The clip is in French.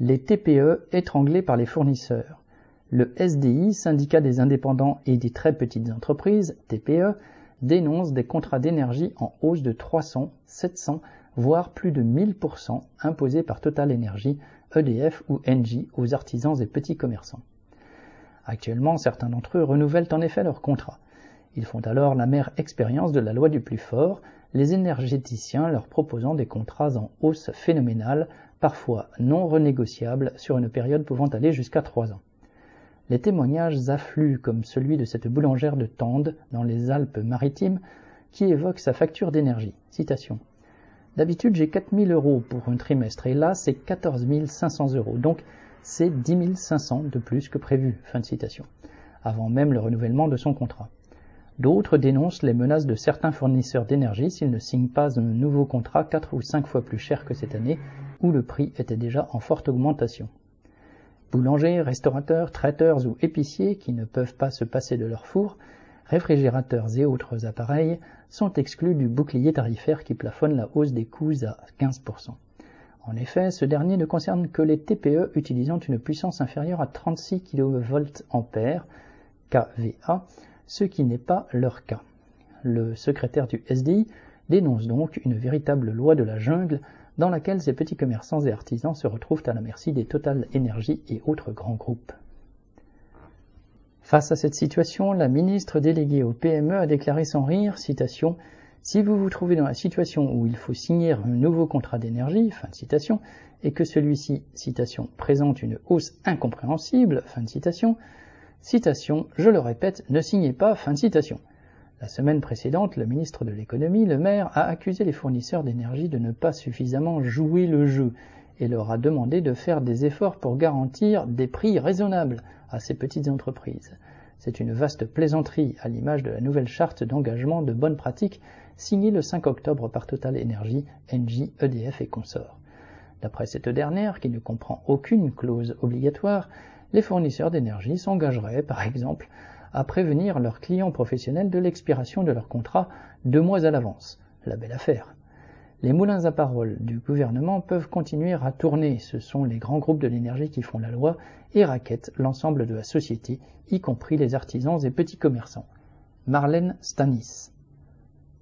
Les TPE étranglés par les fournisseurs. Le SDI, syndicat des indépendants et des très petites entreprises, TPE, dénonce des contrats d'énergie en hausse de 300, 700, voire plus de 1000% imposés par Total Energy, EDF ou Engie aux artisans et petits commerçants. Actuellement, certains d'entre eux renouvellent en effet leurs contrats. Ils font alors la mère expérience de la loi du plus fort, les énergéticiens leur proposant des contrats en hausse phénoménale, parfois non renégociables sur une période pouvant aller jusqu'à trois ans. Les témoignages affluent comme celui de cette boulangère de Tende, dans les Alpes-Maritimes, qui évoque sa facture d'énergie. Citation. D'habitude, j'ai 4000 euros pour un trimestre et là, c'est 14 500 euros. Donc, c'est 10 500 de plus que prévu. Fin de citation. Avant même le renouvellement de son contrat. D'autres dénoncent les menaces de certains fournisseurs d'énergie s'ils ne signent pas un nouveau contrat 4 ou 5 fois plus cher que cette année, où le prix était déjà en forte augmentation. Boulangers, restaurateurs, traiteurs ou épiciers qui ne peuvent pas se passer de leur four, réfrigérateurs et autres appareils sont exclus du bouclier tarifaire qui plafonne la hausse des coûts à 15%. En effet, ce dernier ne concerne que les TPE utilisant une puissance inférieure à 36 kVA, KVA, ce qui n'est pas leur cas. Le secrétaire du SDI dénonce donc une véritable loi de la jungle dans laquelle ces petits commerçants et artisans se retrouvent à la merci des Total Energy et autres grands groupes. Face à cette situation, la ministre déléguée au PME a déclaré sans rire, citation, Si vous vous trouvez dans la situation où il faut signer un nouveau contrat d'énergie, fin de citation, et que celui-ci, citation, présente une hausse incompréhensible, fin de citation, citation, je le répète, ne signez pas, fin de citation. La semaine précédente, le ministre de l'économie, Le Maire, a accusé les fournisseurs d'énergie de ne pas suffisamment jouer le jeu et leur a demandé de faire des efforts pour garantir des prix raisonnables à ces petites entreprises. C'est une vaste plaisanterie à l'image de la nouvelle charte d'engagement de bonnes pratiques signée le 5 octobre par Total Energy, Engie, EDF et consorts. D'après cette dernière, qui ne comprend aucune clause obligatoire, les fournisseurs d'énergie s'engageraient, par exemple, à prévenir leurs clients professionnels de l'expiration de leur contrat deux mois à l'avance. La belle affaire. Les moulins à parole du gouvernement peuvent continuer à tourner, ce sont les grands groupes de l'énergie qui font la loi et raquettent l'ensemble de la société, y compris les artisans et petits commerçants. Marlène Stanis.